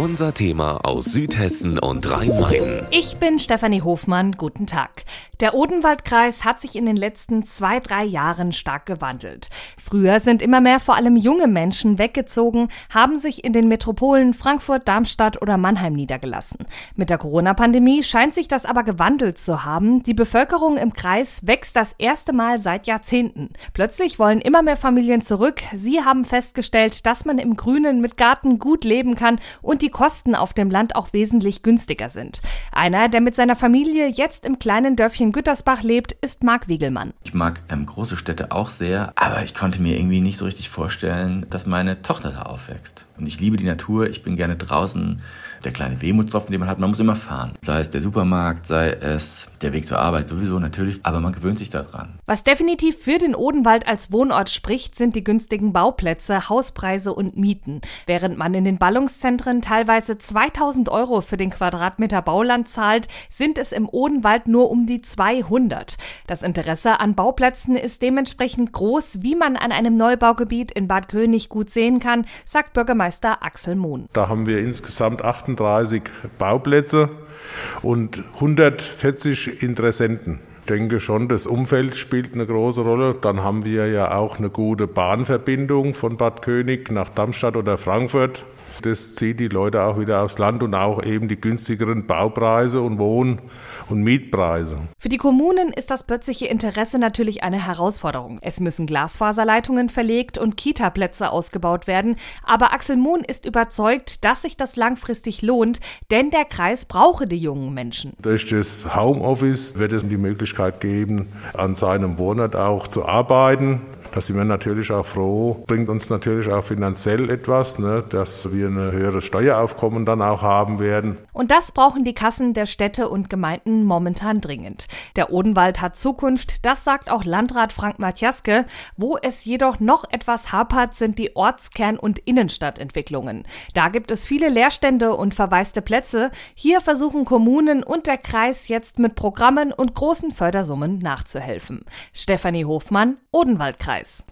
Unser Thema aus Südhessen und Rhein-Main. Ich bin Stefanie Hofmann. Guten Tag. Der Odenwaldkreis hat sich in den letzten zwei, drei Jahren stark gewandelt. Früher sind immer mehr vor allem junge Menschen weggezogen, haben sich in den Metropolen Frankfurt, Darmstadt oder Mannheim niedergelassen. Mit der Corona-Pandemie scheint sich das aber gewandelt zu haben. Die Bevölkerung im Kreis wächst das erste Mal seit Jahrzehnten. Plötzlich wollen immer mehr Familien zurück. Sie haben festgestellt, dass man im Grünen mit Garten gut leben kann und die Kosten auf dem Land auch wesentlich günstiger sind. Einer, der mit seiner Familie jetzt im kleinen Dörfchen Gütersbach lebt, ist Marc Wiegelmann. Ich mag ähm, große Städte auch sehr, aber ich konnte mir irgendwie nicht so richtig vorstellen, dass meine Tochter da aufwächst. Und ich liebe die Natur, ich bin gerne draußen. Der kleine Wehmutstropfen, den man hat, man muss immer fahren. Sei es der Supermarkt, sei es der Weg zur Arbeit, sowieso natürlich, aber man gewöhnt sich daran. Was definitiv für den Odenwald als Wohnort spricht, sind die günstigen Bauplätze, Hauspreise und Mieten. Während man in den Ballungszentren teilweise 2000 Euro für den Quadratmeter Bauland zahlt, sind es im Odenwald nur um die 200. Das Interesse an Bauplätzen ist dementsprechend groß, wie man an einem Neubaugebiet in Bad König gut sehen kann, sagt Bürgermeister Axel Mohn. Da haben wir insgesamt 38 Bauplätze und 140 Interessenten. Denke schon, das Umfeld spielt eine große Rolle. Dann haben wir ja auch eine gute Bahnverbindung von Bad König nach Darmstadt oder Frankfurt. Das zieht die Leute auch wieder aufs Land und auch eben die günstigeren Baupreise und Wohn- und Mietpreise. Für die Kommunen ist das plötzliche Interesse natürlich eine Herausforderung. Es müssen Glasfaserleitungen verlegt und Kita-Plätze ausgebaut werden. Aber Axel Mohn ist überzeugt, dass sich das langfristig lohnt, denn der Kreis brauche die jungen Menschen. Durch das Homeoffice wird es die Möglichkeit geben, an seinem Wohnort auch zu arbeiten. Da sind wir natürlich auch froh, bringt uns natürlich auch finanziell etwas, ne, dass wir ein höheres Steueraufkommen dann auch haben werden. Und das brauchen die Kassen der Städte und Gemeinden momentan dringend. Der Odenwald hat Zukunft, das sagt auch Landrat Frank Matjaske. Wo es jedoch noch etwas hapert, sind die Ortskern- und Innenstadtentwicklungen. Da gibt es viele Leerstände und verwaiste Plätze. Hier versuchen Kommunen und der Kreis jetzt mit Programmen und großen Fördersummen nachzuhelfen. Stefanie Hofmann, Odenwaldkreis. guys.